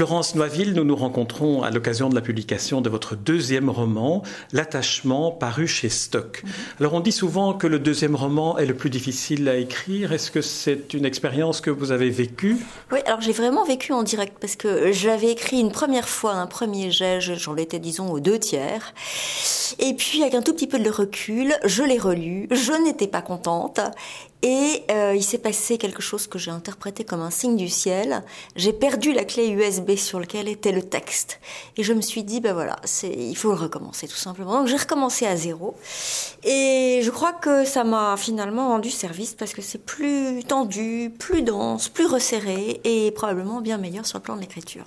Florence Noiville, nous nous rencontrons à l'occasion de la publication de votre deuxième roman, L'attachement, paru chez Stock. Mhm. Alors on dit souvent que le deuxième roman est le plus difficile à écrire. Est-ce que c'est une expérience que vous avez vécue? Oui, alors j'ai vraiment vécu en direct parce que j'avais écrit une première fois un premier jet, j'en étais disons aux deux tiers. Et puis avec un tout petit peu de recul, je l'ai relu, je n'étais pas contente et euh, il s'est passé quelque chose que j'ai interprété comme un signe du ciel. J'ai perdu la clé USB sur laquelle était le texte. Et je me suis dit, ben voilà, il faut le recommencer tout simplement. Donc j'ai recommencé à zéro. Et je crois que ça m'a finalement rendu service parce que c'est plus tendu, plus dense, plus resserré et probablement bien meilleur sur le plan de l'écriture.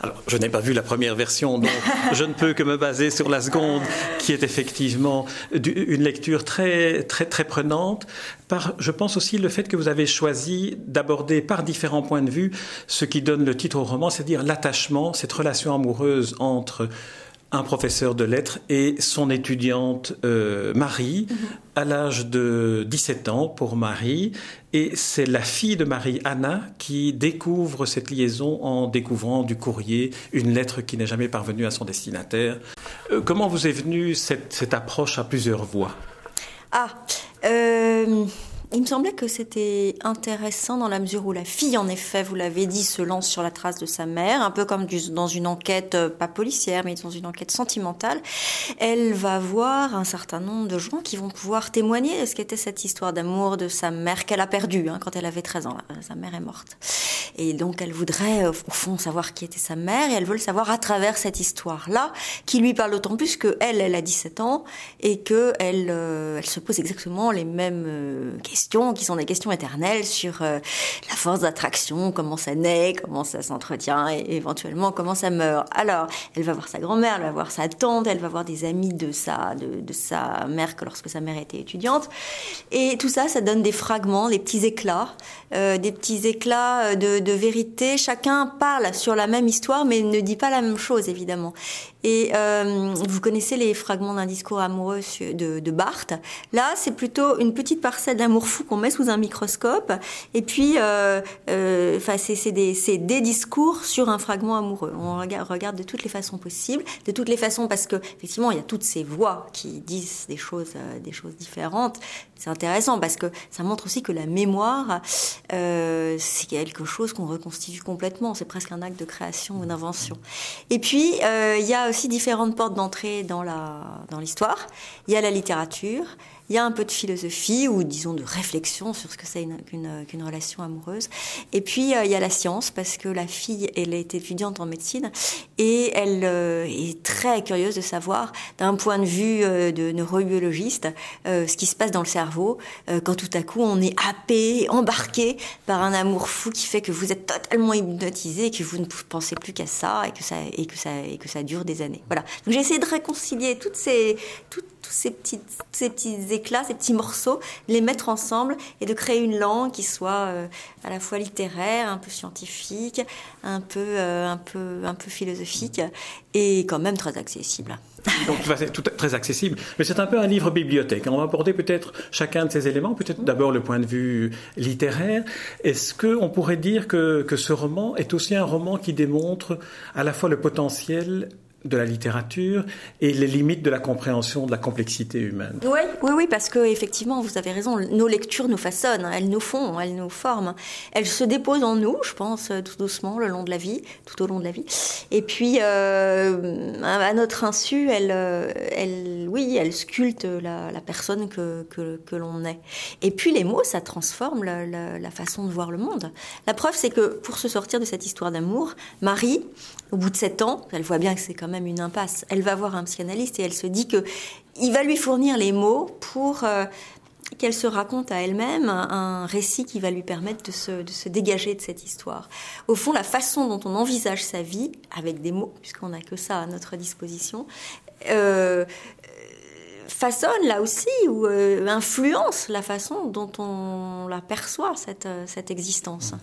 Alors, je n'ai pas vu la première version, donc je ne peux que me baser sur la seconde, qui est effectivement une lecture très, très, très prenante. Par, je pense aussi le fait que vous avez choisi d'aborder par différents points de vue ce qui donne le titre au roman, c'est-à-dire l'attachement, cette relation amoureuse entre un professeur de lettres et son étudiante euh, Marie, mhm. à l'âge de 17 ans pour Marie. Et c'est la fille de Marie, Anna, qui découvre cette liaison en découvrant du courrier une lettre qui n'est jamais parvenue à son destinataire. Euh, comment vous est venue cette, cette, approche à plusieurs voix? Ah, euh, il me semblait que c'était intéressant dans la mesure où la fille, en effet, vous l'avez dit, se lance sur la trace de sa mère, un peu comme dans une enquête, euh, pas policière, mais dans une enquête sentimentale. Elle va voir un certain nombre de gens qui vont pouvoir témoigner de ce qu'était cette histoire d'amour de sa mère qu'elle a perdue hein, quand elle avait 13 ans. Sa mère est morte. Et donc elle voudrait, euh, au fond, savoir qui était sa mère et elle veut le savoir à travers cette histoire-là, qui lui parle d'autant plus que elle, elle a 17 ans et que elle, euh, elle se pose exactement les mêmes questions qui sont des questions éternelles sur euh, la force d'attraction, comment ça naît, comment ça s'entretient et éventuellement comment ça meurt. Alors, elle va voir sa grand-mère, elle va voir sa tante, elle va voir des amis de sa, de, sa mère que lorsque sa mère était étudiante. Et tout ça, ça donne des fragments, des petits éclats, euh, des petits éclats de vérité. Chacun parle sur la même histoire, mais ne dit pas la même chose, évidemment. Et euh, vous connaissez les fragments d'un discours amoureux de, de Barthes. Là, c'est plutôt une petite parcelle d'amour fou qu'on met sous un microscope. Et puis, euh, euh, c'est des, des, discours sur un fragment amoureux. On regarde, de toutes les façons possibles, de toutes les façons parce que effectivement, il y a toutes ces voix qui disent des choses, des choses différentes. C'est intéressant parce que ça montre aussi que la mémoire, c'est quelque chose qu'on reconstitue complètement. C'est presque un acte de création ou d'invention. Et puis, il y a aussi différentes portes d'entrée dans l'histoire. Dans il y a la littérature, il y a un peu de philosophie ou disons de réflexion sur ce que c'est qu'une relation amoureuse. Et puis euh, il y a la science parce que la fille, elle est étudiante en médecine et elle euh, est très curieuse de savoir d'un point de vue euh, de neurobiologiste ce qui se passe dans le cerveau quand tout à coup on est happé, embarqué par un amour fou qui fait que vous êtes totalement hypnotisé et que vous ne pensez plus qu'à ça et que ça et que ça et que ça dure des années. Voilà. Donc j'ai essayé de réconcilier toutes ces toutes tous ces petits, ces petits éclats, ces petits morceaux, les mettre ensemble et de créer une langue qui soit euh, à la fois littéraire, un peu scientifique, un peu, euh, un peu, un peu philosophique et quand même très accessible. Donc, c'est tout très accessible. Mais c'est un peu un livre bibliothèque. On va aborder peut-être chacun de ces éléments, peut-être d'abord le point de vue littéraire. Est-ce qu'on pourrait dire que, que ce roman est aussi un roman qui démontre à la fois le potentiel de la littérature et les limites de la compréhension de la complexité humaine. Oui, oui, oui, parce que effectivement, vous avez raison. Nos lectures nous façonnent, elles nous font, elles nous forment, elles se déposent en nous, je pense, tout doucement, le long de la vie, tout au long de la vie. Et puis, euh, à notre insu, elle, euh, elle, oui, elle sculpte la, personne que, l'on est. Et puis, les mots, ça transforme la façon de voir le monde. La preuve, c'est que pour se sortir de cette histoire d'amour, Marie, au bout de sept ans, elle voit bien que c'est quand même une impasse. Elle va voir un psychanalyste et elle se dit que il va lui fournir les mots pour euh, qu'elle se raconte à elle-même un, récit qui va lui permettre de se, dégager de cette histoire. Au fond, la façon dont on envisage sa vie, avec des mots, puisqu'on n'a que ça à notre disposition, euh, façonne là aussi ou euh, influence la façon dont on la perçoit cette, existence.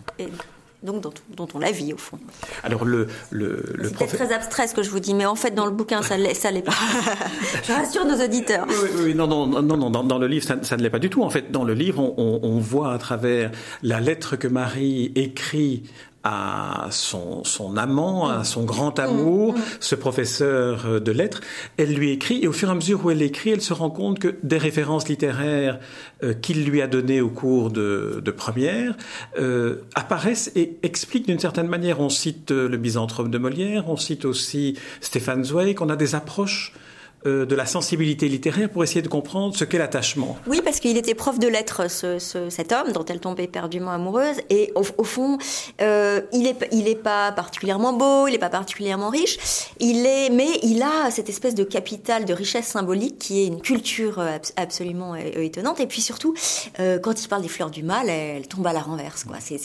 Donc dont, dont on la vit au fond. Alors le, le, le C'est très abstrait ce que je vous dis, mais en fait dans le bouquin ça l'est, ça l'est pas. je rassure nos auditeurs. Oui, oui, non, non, non, non, dans, dans le livre ça, ça, ne l'est pas du tout. En fait, dans le livre, on, on, on voit à travers la lettre que Marie écrit à son, son amant, à son grand amour, ce professeur de lettres. Elle lui écrit et au fur et à mesure où elle écrit, elle se rend compte que des références littéraires euh, qu'il lui a données au cours de, de première euh, apparaissent et expliquent d'une certaine manière. On cite le Misanthrope de Molière, on cite aussi Stéphane Zweig, on a des approches euh, de la sensibilité littéraire pour essayer de comprendre ce qu'est l'attachement. Oui, parce qu'il était prof de lettres, ce, ce, cet homme dont elle tombait éperdument amoureuse, et au, fond, euh, il est il est pas particulièrement beau, il est pas particulièrement riche, il est, mais il a cette espèce de capital de richesse symbolique qui est une culture absolument étonnante, et puis surtout, euh, quand il parle des fleurs du mal, elle, elle tombe à la renverse,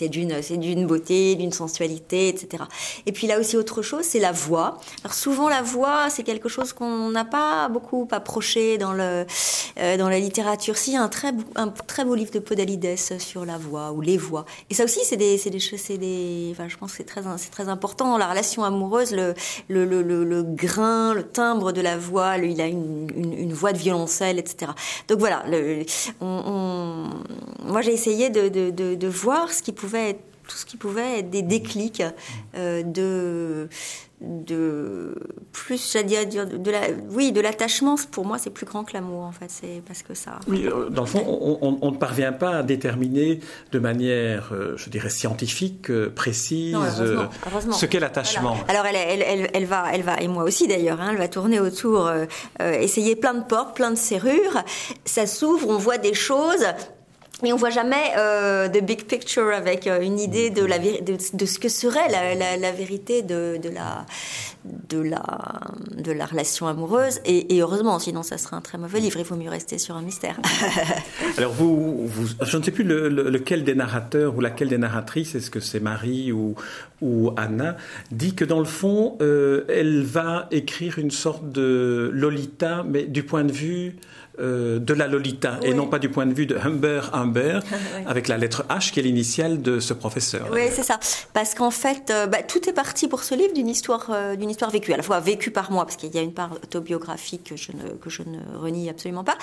d'une c'est d'une beauté, d'une sensualité, etc. Et puis là aussi autre chose, c'est la voix. Alors souvent la voix, c'est quelque chose qu'on n'a pas beaucoup approché dans, le, euh, dans la littérature. Si, un très, un très beau livre de Podalides sur la voix ou les voix. Et ça aussi, c'est des, c'est des, c'est des, je pense que c'est très, c'est très important la relation amoureuse, le, le, le, le, grain, le timbre de la voix, il a une, une, voix de violoncelle, etc. Donc voilà, moi j'ai essayé de, de, de, voir ce qui pouvait tout ce qui pouvait être des déclics euh, de de plus j'allais dire de, la oui de l'attachement pour moi c'est plus grand que l'amour en fait. C'est parce que ça. Oui euh, dans le fond on, ne parvient pas à déterminer de manière euh, je dirais scientifique euh, précise non, heureusement, heureusement. ce qu'est l'attachement. Alors, alors elle, elle, elle, elle, va elle va et moi aussi d'ailleurs hein, elle va tourner autour euh, essayer plein de portes plein de serrures. Ça s'ouvre on voit des choses mais on voit jamais euh, big picture avec euh, une idée de, la, de, ce que serait la, vérité de, de, la, de, la, relation amoureuse. Et, heureusement, sinon ça serait un très mauvais livre. Il vaut mieux rester sur un mystère. Alors, vous, vous, je ne sais plus le, le, lequel des narrateurs ou laquelle des narratrices, est-ce que c'est Marie ou, ou Anna, dit que dans le fond, euh, elle va écrire une sorte de Lolita, mais du point de vue euh, de la Lolita oui. et non pas du point de vue de Humber Humber oui. avec la lettre H qui est l'initiale de ce professeur. Oui, c'est ça. Parce qu'en fait, euh, bah, tout est parti pour ce livre d'une histoire, euh, d'une histoire vécue, à la fois vécue par moi, parce qu'il y a une part autobiographique que je ne, que je ne renie absolument pas.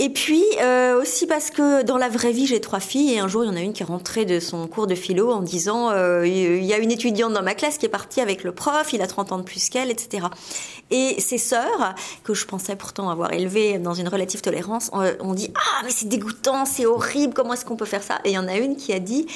Et puis euh, aussi parce que dans la vraie vie, j'ai trois filles et un jour, il y en a une qui est rentrée de son cours de philo en disant euh, il y a une étudiante dans ma classe qui est partie avec le prof, il a 30 ans de plus qu'elle, etc. Et ses sœurs, que je pensais pourtant avoir élevées dans une relative tolérance, ont, ont dit ah mais c'est dégoûtant, c'est horrible, comment est-ce qu'on peut faire ça? Et il y en a une qui a dit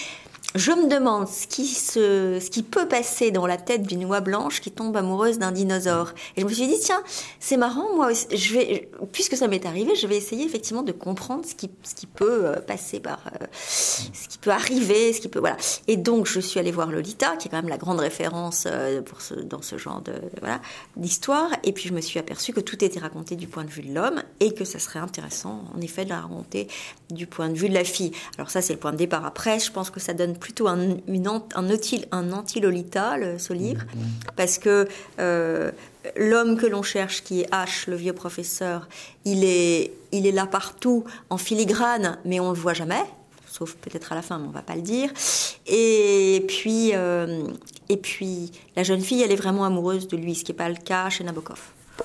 je me demande ce qui, se, ce qui peut passer dans la tête d'une oie blanche qui tombe amoureuse d'un dinosaure. Et je me suis dit, tiens, c'est marrant, moi, je vais, puisque ça m'est arrivé, je vais essayer effectivement de comprendre ce qui, ce qui peut euh, passer par, euh, ce qui peut arriver, ce qui peut, voilà. Et donc, je suis allée voir Lolita, qui est quand même la grande référence euh, pour ce, dans ce genre de, voilà, d'histoire. Et puis, je me suis aperçue que tout était raconté du point de vue de l'homme et que ça serait intéressant, en effet, de la raconter du point de vue de la fille. Alors ça, c'est le point de départ. Après, je pense que ça donne plutôt un, une, un, anti, un anti-Lolita, ce livre, mmh. parce que euh, l'homme que l'on cherche, qui est H, le vieux professeur, il est, il est là partout, en filigrane, mais on ne le voit jamais sauf peut-être à la fin, mais on va pas le dire. Et puis, euh, et puis, la jeune fille, elle est vraiment amoureuse de lui, ce qui n'est pas le cas chez Nabokov.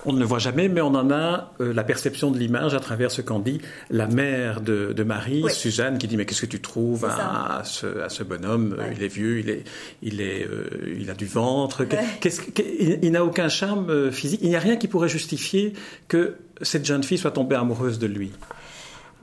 On ne le voit jamais, mais on en a euh, la perception de l'image à travers ce qu'en dit la mère de, de Marie, oui. Suzanne, qui dit mais qu'est-ce que tu trouves à, à, ce, à, ce, bonhomme? Ouais. Il est vieux, il est, il est, euh, il a du ventre. Ouais. Qu'est-ce, il, il n'a aucun charme euh, physique. Il n'y a rien qui pourrait justifier que cette jeune fille soit tombée amoureuse de lui.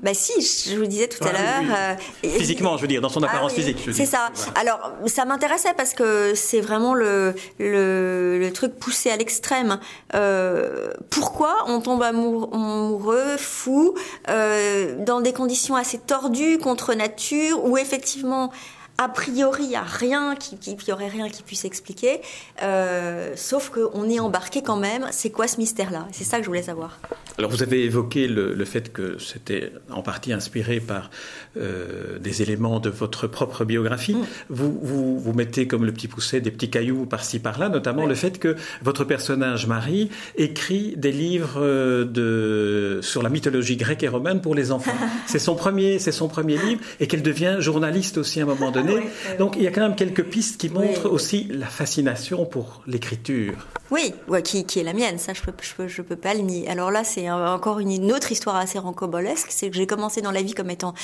Bah si, je vous disais tout ah, à l'heure. Oui. Euh, Physiquement, je veux dire, dans son apparence ah, oui. physique. C'est ça. Alors, ça m'intéressait parce que c'est vraiment le, le, le, truc poussé à l'extrême. Euh, pourquoi on tombe amoureux, fou, euh, dans des conditions assez tordues, contre nature, où effectivement a priori, il n'y a rien qui, qui, y aurait rien qui puisse expliquer, euh, sauf qu'on est embarqué quand même. C'est quoi ce mystère-là? C'est ça que je voulais savoir. Alors, vous avez évoqué le, le fait que c'était en partie inspiré par euh, des éléments de votre propre biographie. Mmh. Vous, vous, vous mettez comme le petit pousset des petits cailloux par-ci par-là, notamment oui. le fait que votre personnage Marie écrit des livres euh, de sur la mythologie grecque et romaine pour les enfants. c'est son premier, c'est son premier livre, et qu'elle devient journaliste aussi à un moment donné donné. Donc il y a quand même quelques pistes qui montrent aussi la fascination pour l'écriture. Oui, qui, qui, est la mienne, ça je peux, je peux, je peux pas le nier. Alors là, c'est encore une, autre histoire assez rancobolesque, c'est que j'ai commencé dans la vie comme étant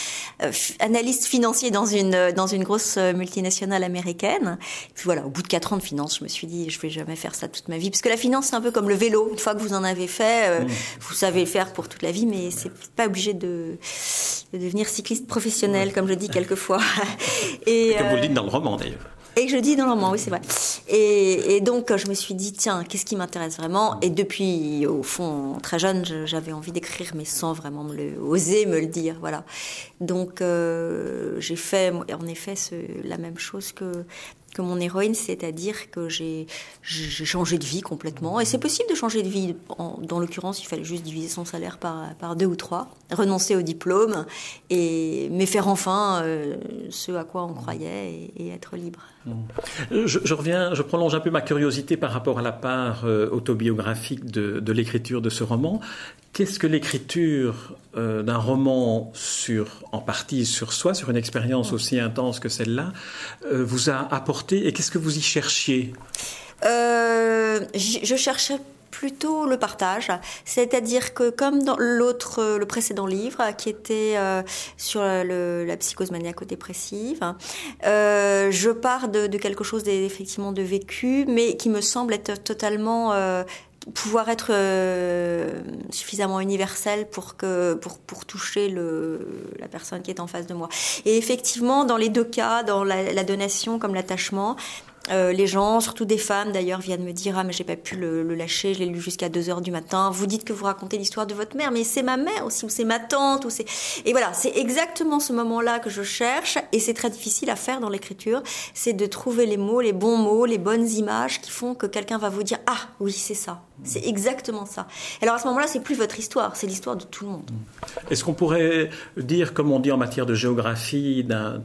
euh, analyste financier dans une, dans une grosse euh, multinationale américaine. Et puis voilà, au bout de quatre ans de finance, je me suis dit, je vais jamais faire ça toute ma vie, parce que la finance c'est un peu comme le vélo. Une fois que vous en avez fait, euh, mmh. vous savez le faire pour toute la vie, mais c'est pas obligé de, de devenir cycliste professionnel, comme je dis quelquefois. Et, comme vous le dites dans le roman d'ailleurs. Et que je dis dans le roman, oui, c'est vrai. Et, donc, je me suis dit, tiens, qu'est-ce qui m'intéresse vraiment? Et depuis, au fond, très jeune, j'avais envie d'écrire, mais sans vraiment me le, oser me le dire, voilà. Donc, euh, j'ai fait, en effet, ce, la même chose que que mon héroïne, c'est-à-dire que j'ai changé de vie complètement. Et c'est possible de changer de vie. dans l'occurrence, il fallait juste diviser son salaire par, deux ou trois, renoncer au diplôme, et, mais faire enfin euh, ce à quoi on croyait et, être libre. Euh, je, reviens, je prolonge un peu ma curiosité par rapport à la part euh, autobiographique de l'écriture de ce roman. Qu'est-ce que l'écriture euh, d'un roman en partie sur soi, sur une expérience aussi intense que celle-là, euh, vous a apporté et qu'est-ce que vous y cherchiez? Euh, Je cherchais plutôt le partage, c'est-à-dire que comme dans l'autre, le précédent livre qui était sur la psychose maniaco-dépressive, je pars de, de quelque chose d'effectivement de vécu, mais qui me semble être totalement pouvoir être euh, suffisamment universel pour que pour pour toucher le la personne qui est en face de moi. Et effectivement, dans les deux cas, dans la, la donation comme l'attachement, euh, les gens, surtout des femmes d'ailleurs, viennent me dire ah mais j'ai pas pu le, lâcher, je l'ai lu jusqu'à 2 heures du matin. Vous dites que vous racontez l'histoire de votre mère, mais c'est ma mère aussi ou c'est ma tante ou c'est et voilà c'est exactement ce moment-là que je cherche et c'est très difficile à faire dans l'écriture, c'est de trouver les mots, les bons mots, les bonnes images qui font que quelqu'un va vous dire ah oui c'est ça, c'est exactement ça. Alors à ce moment-là c'est plus votre histoire, c'est l'histoire de tout le monde. Est-ce qu'on pourrait dire comme on dit en matière de géographie d'un,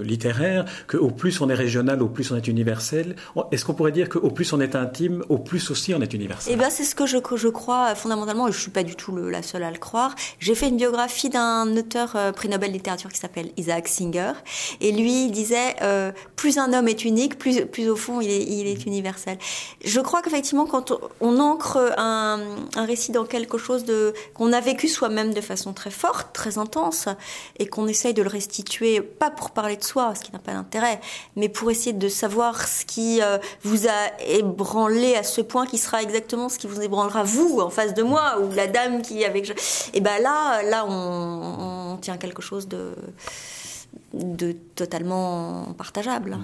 littéraire que au plus on est régional, au plus on est universel. Est-ce qu'on pourrait dire qu'au plus on est intime, au plus aussi on est universel? Eh bien, c'est ce que je, crois euh, fondamentalement, et je suis pas du tout la seule à le croire. J'ai fait une biographie d'un auteur euh, prix Nobel littérature qui s'appelle Isaac Singer, et lui il disait euh, plus un homme est unique, plus, au fond il est, universel. Je crois qu'effectivement, quand on, ancre un, récit dans quelque chose de qu'on a vécu soi-même de façon très forte, très intense, et qu'on essaye de le restituer, pas pour parler de soi, ce qui n'a pas d'intérêt, mais pour essayer de savoir ce qui euh, vous a ébranlé à ce point qui sera exactement ce qui vous ébranlera vous en face de moi ou la dame qui avec et ben là là on, tient quelque chose de totalement partageable.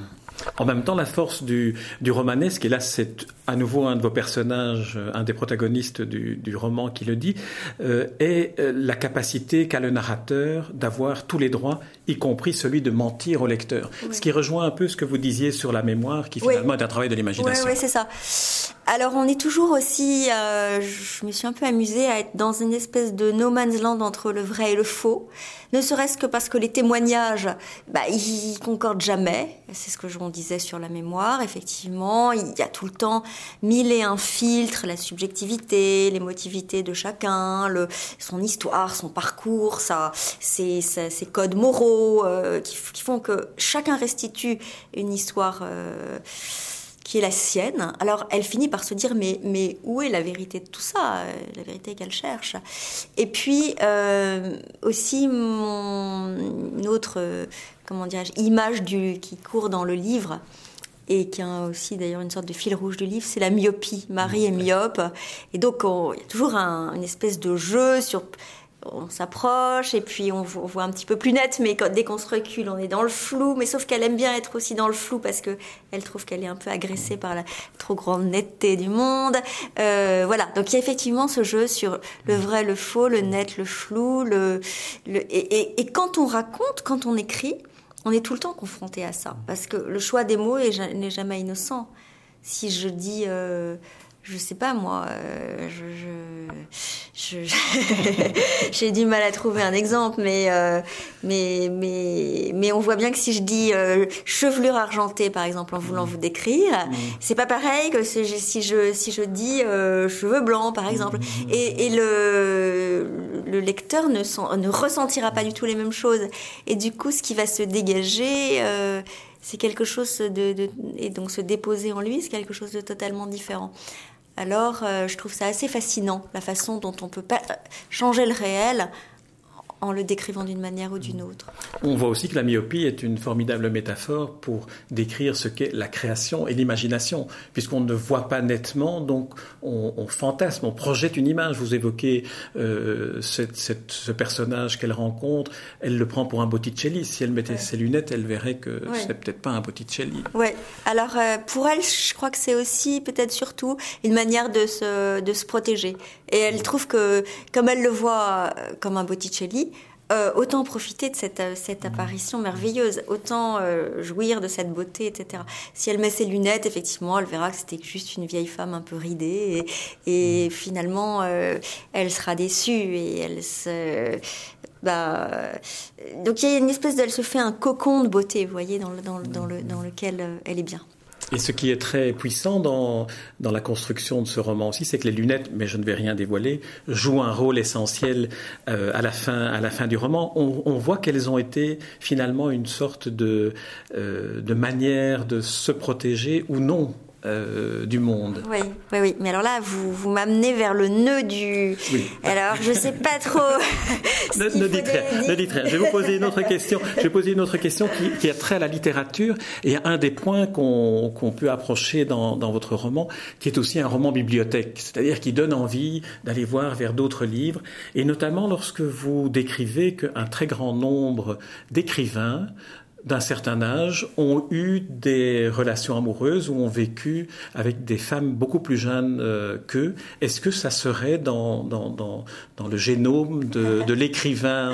En même temps, la force du, du romanesque, et là c'est à nouveau un de vos personnages, un des protagonistes du, roman qui le dit, euh, est euh, la capacité qu'a le narrateur d'avoir tous les droits, y compris celui de mentir au lecteur. Ce qui rejoint un peu ce que vous disiez sur la mémoire, qui finalement est un travail de l'imagination. Oui, oui c'est ça. Alors on est toujours aussi, euh, je me suis un peu amusée à être dans une espèce de no man's land entre le vrai et le faux, ne serait-ce que parce que les témoignages, bah, ils concordent jamais. C'est ce que j'en disais sur la mémoire. Effectivement, il y a tout le temps mille et un filtres, la subjectivité, l'émotivité de chacun, le, son histoire, son parcours, ça, ses, ses, codes moraux euh, qui, qui, font que chacun restitue une histoire. Euh, qui est la sienne. Alors elle finit par se dire mais, mais où est la vérité de tout ça? Euh, La vérité qu'elle cherche. Et puis euh, aussi mon autre euh, comment image du, qui court dans le livre et qui a aussi d'ailleurs une sorte de fil rouge du livre, c'est la myopie. Marie est myope et donc il y a toujours un, une espèce de jeu sur on s'approche et puis on voit un petit peu plus net, mais dès qu'on se recule, on est dans le flou. Mais sauf qu'elle aime bien être aussi dans le flou parce que elle trouve qu'elle est un peu agressée par la trop grande netteté du monde. Euh, voilà. Donc il y a effectivement ce jeu sur le vrai, le faux, le net, le flou. Le, et, quand on raconte, quand on écrit, on est tout le temps confronté à ça parce que le choix des mots n'est jamais innocent. Si je dis euh, je sais pas moi, euh, je, j'ai du mal à trouver un exemple, mais euh, mais mais mais on voit bien que si je dis euh, chevelure argentée par exemple en voulant vous décrire, mmh. c'est pas pareil que si je si je dis cheveux blancs par exemple, mmh. et, et le le lecteur ne ne ressentira pas du tout les mêmes choses, et du coup ce qui va se dégager c'est quelque chose de, et donc se déposer en lui, c'est quelque chose de totalement différent. Alors, euh, je trouve ça assez fascinant, la façon dont on peut pas changer le réel en le décrivant d'une manière ou d'une autre. On voit aussi que la myopie est une formidable métaphore pour décrire ce qu'est la création et l'imagination, puisqu'on ne voit pas nettement, donc on, fantasme, on projette une image. Vous évoquez euh, ce personnage qu'elle rencontre, elle le prend pour un Botticelli. Si elle mettait ses lunettes, elle verrait que ce c'est peut-être pas un Botticelli. Oui, alors euh, pour elle, je crois que c'est aussi, peut-être surtout, une manière de se, de se protéger. Et elle trouve que, comme elle le voit euh, comme un Botticelli, euh, autant profiter de cette, euh, cette apparition merveilleuse, autant euh, jouir de cette beauté, etc. Si elle met ses lunettes, effectivement, elle verra que c'était juste une vieille femme un peu ridée, et, et finalement, elle sera déçue et elle se bah, donc il y a une espèce d'elle se fait un cocon de beauté, vous voyez, dans, le, dans, dans, le, dans lequel elle est bien. Et ce qui est très puissant dans, dans la construction de ce roman aussi, c'est que les lunettes, mais je ne vais rien dévoiler, jouent un rôle essentiel euh, à, la fin, à la fin du roman. On, voit qu'elles ont été finalement une sorte de, euh, de manière de se protéger ou non euh, du monde. Oui, oui, oui. Mais alors là, vous, vous m'amenez vers le nœud du. Oui. Alors, je sais pas trop. ne, ne dites rien. Ne dites rien. Je vais vous poser une autre question. Je vais poser une autre question qui, qui a trait à la littérature et un des points qu'on qu'on peut approcher dans, dans votre roman, qui est aussi un roman bibliothèque, c'est-à-dire qui donne envie d'aller voir vers d'autres livres, et notamment lorsque vous décrivez qu'un très grand nombre d'écrivains d'un certain âge ont eu des relations amoureuses ou ont vécu avec des femmes beaucoup plus jeunes euh, qu'eux. Est-ce que ça serait dans, dans, dans, dans le génome de, de l'écrivain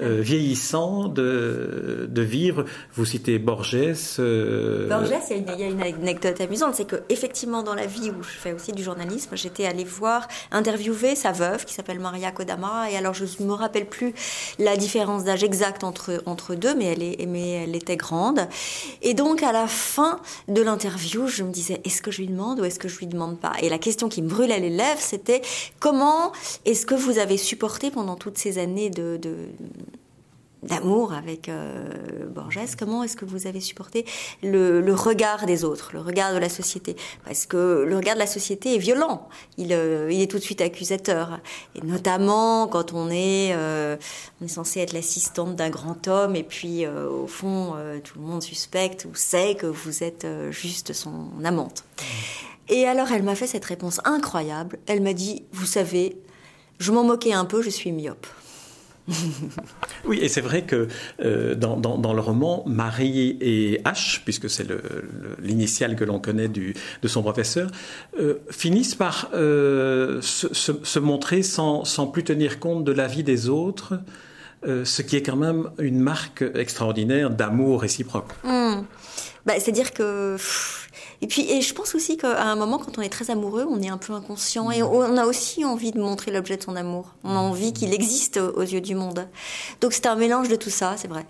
euh, vieillissant de, de vivre? Vous citez Borges. Euh... Borges, il y, a une, anecdote amusante, c'est que effectivement dans la vie où je fais aussi du journalisme, j'étais allée voir, interviewer sa veuve qui s'appelle Maria Kodama, et alors je ne me rappelle plus la différence d'âge exacte entre, entre deux, mais elle est... Mais était grande. Et donc, à la fin de l'interview, je me disais, est-ce que je lui demande ou est-ce que je lui demande pas? Et la question qui me brûlait les lèvres, c'était, comment est-ce que vous avez supporté pendant toutes ces années de, de d'amour avec euh, Borges, comment est-ce que vous avez supporté le, le, regard des autres, le regard de la société? Parce que le regard de la société est violent, il, euh, il est tout de suite accusateur. Et notamment quand on est, euh, on est censé être l'assistante d'un grand homme et puis euh, au fond tout le monde suspecte ou sait que vous êtes juste son amante. Et alors elle m'a fait cette réponse incroyable, elle m'a dit, vous savez, je m'en moquais un peu, je suis myope. Oui, et c'est vrai que euh, dans, dans, le roman, Marie et H, puisque c'est l'initiale que l'on connaît du, de son professeur, euh, finissent par euh, se, montrer sans, sans, plus tenir compte de la vie des autres, ce qui est quand même une marque extraordinaire d'amour réciproque. Mmh. Bah, C'est-à-dire que... et puis, et je pense aussi qu'à un moment, quand on est très amoureux, on est un peu inconscient et on a aussi envie de montrer l'objet de son amour. On a envie qu'il existe aux yeux du monde. Donc c'est un mélange de tout ça, c'est vrai.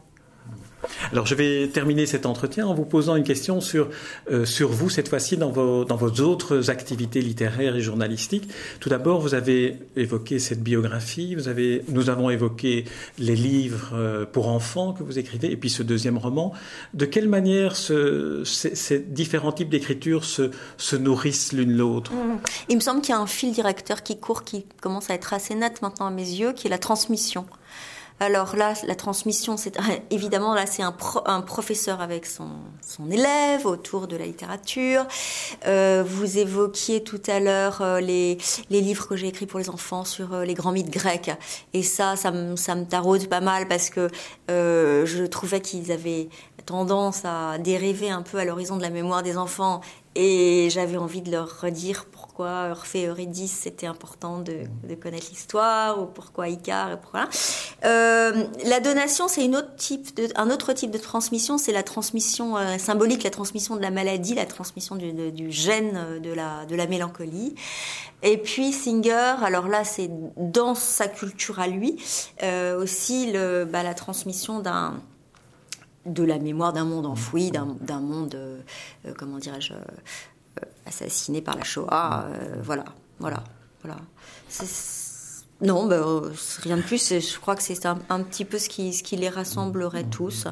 Alors je vais terminer cet entretien en vous posant une question sur, euh, sur vous, cette fois-ci, dans vos, dans vos autres activités littéraires et journalistiques. Tout d'abord, vous avez évoqué cette biographie, vous avez, nous avons évoqué les livres euh, pour enfants que vous écrivez, et puis ce deuxième roman. De quelle manière ce, ces, différents types d'écriture se, se nourrissent l'une l'autre? Mmh. Il me semble qu'il y a un fil directeur qui court, qui commence à être assez net maintenant à mes yeux, qui est la transmission. Alors là, la transmission, c'est évidemment là, c'est un, pro, un, professeur avec son, élève autour de la littérature. Euh, vous évoquiez tout à l'heure euh, les, livres que j'ai écrits pour les enfants sur euh, les grands mythes grecs, et ça, ça me, ça me taraude pas mal parce que je trouvais qu'ils avaient tendance à dériver un peu à l'horizon de la mémoire des enfants Et j'avais envie de leur redire pourquoi Orphée et Eurydice c'était important de, de connaître l'histoire ou pourquoi Icar et pourquoi. Euh, la donation c'est une autre type de, un autre type de transmission, c'est la transmission euh, symbolique, la transmission de la maladie, la transmission du, de, du gène euh, de la, de la mélancolie. Et puis Singer, alors là c'est dans sa culture à lui euh, aussi le, bah, la transmission d'un de la mémoire d'un monde enfoui, d'un monde, euh, comment dirais-je, assassiné par la Shoah. Euh, voilà, voilà, voilà. Non, ben, rien de plus. Je crois que c'est un, un, petit peu ce qui, ce qui les rassemblerait tous.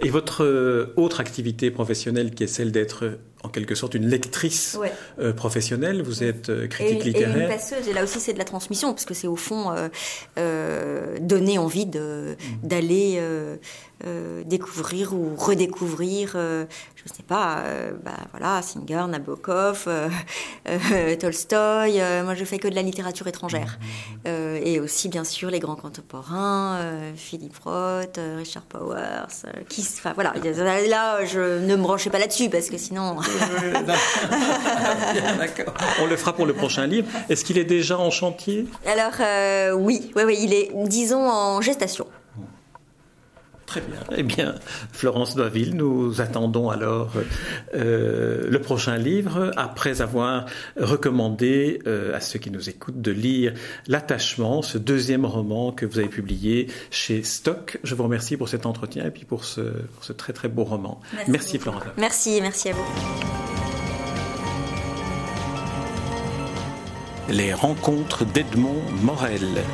Et votre autre activité professionnelle qui est celle d'être en quelque sorte une lectrice ouais. euh, professionnelle. Vous êtes euh, critique et, littéraire. Et une passeuse. Et là aussi, c'est de la transmission, parce que c'est au fond euh, donner envie d'aller découvrir ou redécouvrir, je ne sais pas, bah, voilà, Singer, Nabokov, Tolstoï. moi, je fais que de la littérature étrangère. et aussi, bien sûr, les grands contemporains, Philippe Roth, Richard Powers, qui, enfin voilà. Là, je ne me branchez pas là-dessus, parce que sinon. On le fera pour le prochain livre. Est-ce qu'il est déjà en chantier? Alors euh, oui, oui, oui, il est, disons, en gestation. Très bien. Eh bien, Florence Doiville, nous attendons alors euh, le prochain livre après avoir recommandé euh, à ceux qui nous écoutent de lire L'attachement, ce deuxième roman que vous avez publié chez Stock. Je vous remercie pour cet entretien et puis pour ce, pour ce très très beau roman. Merci, merci Florence. Merci, merci à vous. Les rencontres d'Edmond Morel.